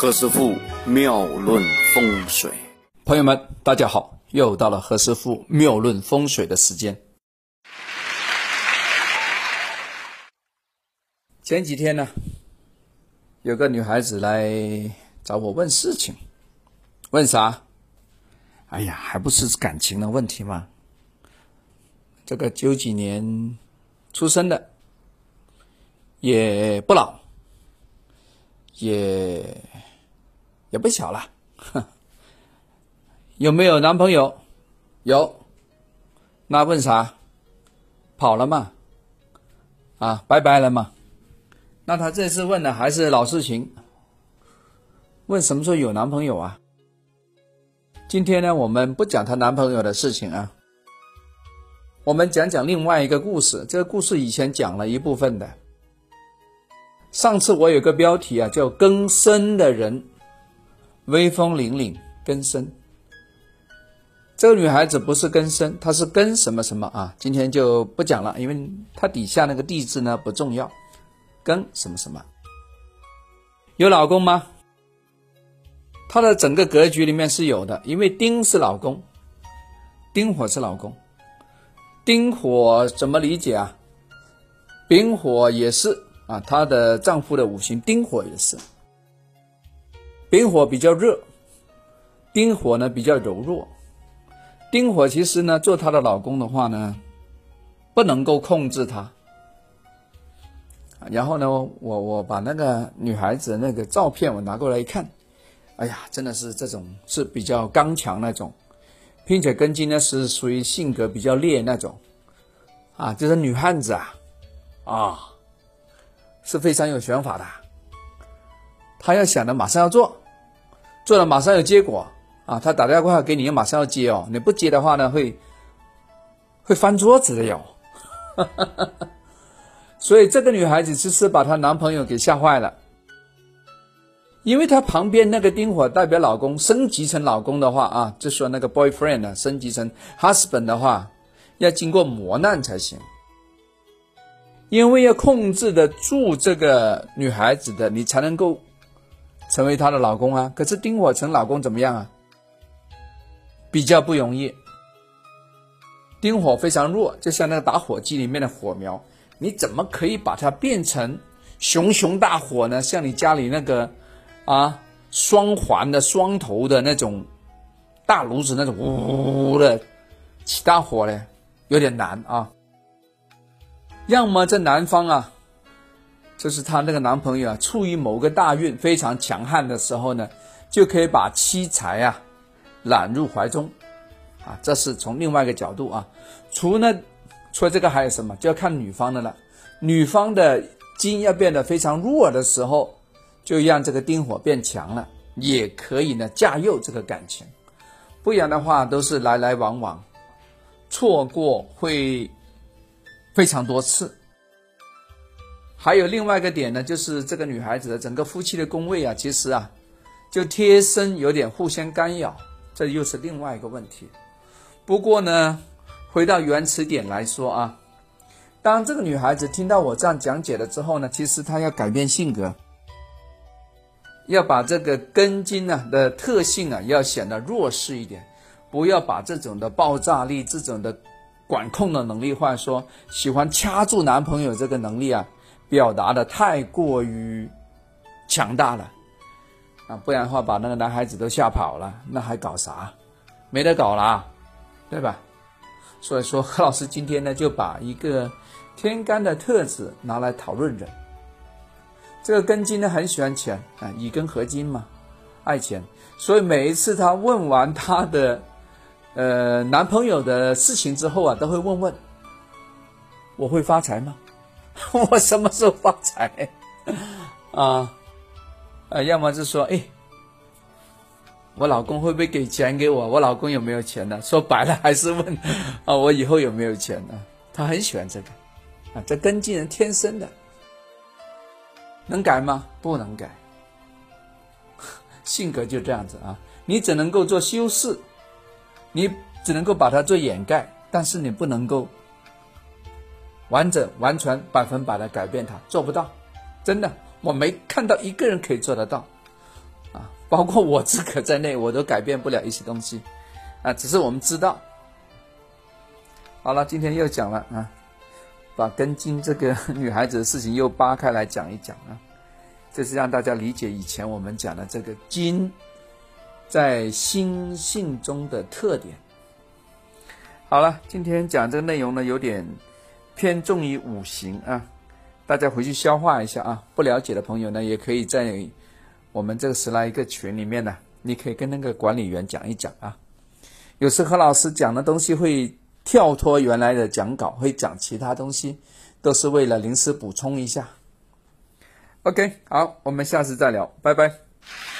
何师傅妙论风水，朋友们，大家好，又到了何师傅妙论风水的时间。前几天呢，有个女孩子来找我问事情，问啥？哎呀，还不是感情的问题吗？这个九几年出生的，也不老，也。也不小了，哼，有没有男朋友？有，那问啥？跑了吗？啊，拜拜了吗？那他这次问的还是老事情，问什么时候有男朋友啊？今天呢，我们不讲她男朋友的事情啊，我们讲讲另外一个故事。这个故事以前讲了一部分的，上次我有个标题啊，叫“更深的人”。威风凛凛，根深。这个女孩子不是根深，她是根什么什么啊？今天就不讲了，因为她底下那个地字呢不重要。根什么什么？有老公吗？她的整个格局里面是有的，因为丁是老公，丁火是老公，丁火怎么理解啊？丙火也是啊，她的丈夫的五行丁火也是。丙火比较热，丁火呢比较柔弱。丁火其实呢，做她的老公的话呢，不能够控制她。然后呢，我我把那个女孩子那个照片我拿过来一看，哎呀，真的是这种是比较刚强那种，并且根基呢是属于性格比较烈那种，啊，就是女汉子啊，啊，是非常有想法的。他要想的马上要做，做了马上有结果啊！他打电话给你要，马上要接哦。你不接的话呢，会会翻桌子的哟。所以这个女孩子其实把她男朋友给吓坏了，因为她旁边那个丁火代表老公升级成老公的话啊，就说那个 boyfriend 呢升级成 husband 的话，要经过磨难才行。因为要控制得住这个女孩子的，你才能够。成为她的老公啊，可是丁火成老公怎么样啊？比较不容易。丁火非常弱，就像那个打火机里面的火苗，你怎么可以把它变成熊熊大火呢？像你家里那个啊双环的双头的那种大炉子那种呜呜的起大火呢，有点难啊。要么在南方啊。就是她那个男朋友啊，处于某个大运非常强悍的时候呢，就可以把妻财啊揽入怀中，啊，这是从另外一个角度啊。除了除了这个还有什么？就要看女方的了。女方的金要变得非常弱的时候，就让这个丁火变强了，也可以呢驾驭这个感情。不然的话，都是来来往往，错过会非常多次。还有另外一个点呢，就是这个女孩子的整个夫妻的宫位啊，其实啊，就贴身有点互相干扰，这又是另外一个问题。不过呢，回到原词点来说啊，当这个女孩子听到我这样讲解了之后呢，其实她要改变性格，要把这个根金呢的特性啊，要显得弱势一点，不要把这种的爆炸力、这种的管控的能力，或者说喜欢掐住男朋友这个能力啊。表达的太过于强大了啊，不然的话把那个男孩子都吓跑了，那还搞啥？没得搞了，对吧？所以说何老师今天呢就把一个天干的特质拿来讨论着。这个根金呢很喜欢钱啊，乙根合金嘛，爱钱，所以每一次他问完他的呃男朋友的事情之后啊，都会问问我会发财吗？我什么时候发财啊？啊，要么就说，哎，我老公会不会给钱给我？我老公有没有钱呢？说白了还是问 啊，我以后有没有钱呢？他很喜欢这个啊，这根基人天生的，能改吗？不能改，性格就这样子啊。你只能够做修饰，你只能够把它做掩盖，但是你不能够。完整、完全、百分百的改变它，做不到，真的，我没看到一个人可以做得到。啊，包括我自个在内，我都改变不了一些东西啊，只是我们知道。好了，今天又讲了啊，把根茎这个女孩子的事情又扒开来讲一讲啊，这是让大家理解以前我们讲的这个金在心性中的特点。好了，今天讲这个内容呢，有点偏重于五行啊，大家回去消化一下啊。不了解的朋友呢，也可以在我们这个十来个群里面呢，你可以跟那个管理员讲一讲啊。有时何老师讲的东西会跳脱原来的讲稿，会讲其他东西，都是为了临时补充一下。OK，好，我们下次再聊，拜拜。